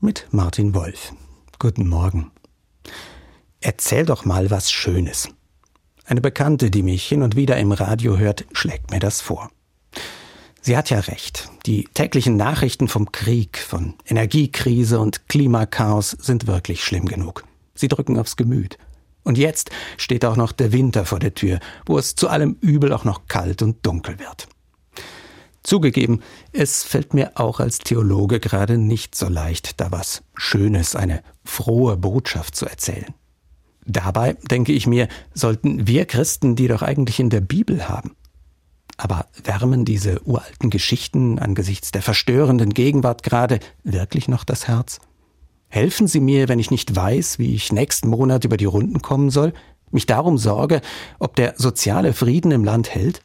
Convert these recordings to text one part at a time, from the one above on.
mit Martin Wolf. Guten Morgen. Erzähl doch mal was Schönes. Eine Bekannte, die mich hin und wieder im Radio hört, schlägt mir das vor. Sie hat ja recht. Die täglichen Nachrichten vom Krieg, von Energiekrise und Klimakaos sind wirklich schlimm genug. Sie drücken aufs Gemüt. Und jetzt steht auch noch der Winter vor der Tür, wo es zu allem Übel auch noch kalt und dunkel wird. Zugegeben, es fällt mir auch als Theologe gerade nicht so leicht, da was Schönes, eine frohe Botschaft zu erzählen. Dabei, denke ich mir, sollten wir Christen die doch eigentlich in der Bibel haben. Aber wärmen diese uralten Geschichten angesichts der verstörenden Gegenwart gerade wirklich noch das Herz? Helfen Sie mir, wenn ich nicht weiß, wie ich nächsten Monat über die Runden kommen soll, mich darum sorge, ob der soziale Frieden im Land hält?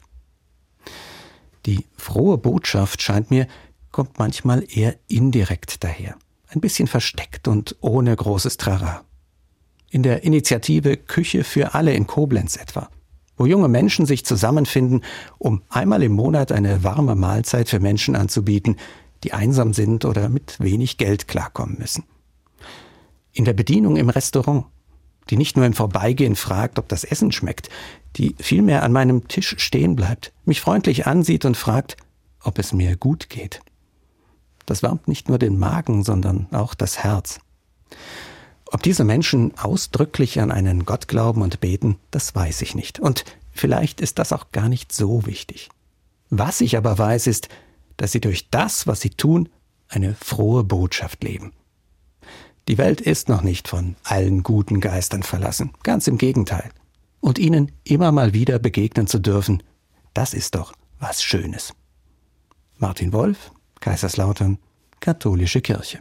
Die frohe Botschaft, scheint mir, kommt manchmal eher indirekt daher, ein bisschen versteckt und ohne großes Trara. In der Initiative Küche für alle in Koblenz etwa, wo junge Menschen sich zusammenfinden, um einmal im Monat eine warme Mahlzeit für Menschen anzubieten, die einsam sind oder mit wenig Geld klarkommen müssen. In der Bedienung im Restaurant, die nicht nur im Vorbeigehen fragt, ob das Essen schmeckt, die vielmehr an meinem Tisch stehen bleibt, mich freundlich ansieht und fragt, ob es mir gut geht. Das wärmt nicht nur den Magen, sondern auch das Herz. Ob diese Menschen ausdrücklich an einen Gott glauben und beten, das weiß ich nicht. Und vielleicht ist das auch gar nicht so wichtig. Was ich aber weiß, ist, dass sie durch das, was sie tun, eine frohe Botschaft leben. Die Welt ist noch nicht von allen guten Geistern verlassen, ganz im Gegenteil. Und ihnen immer mal wieder begegnen zu dürfen, das ist doch was Schönes. Martin Wolf, Kaiserslautern, Katholische Kirche.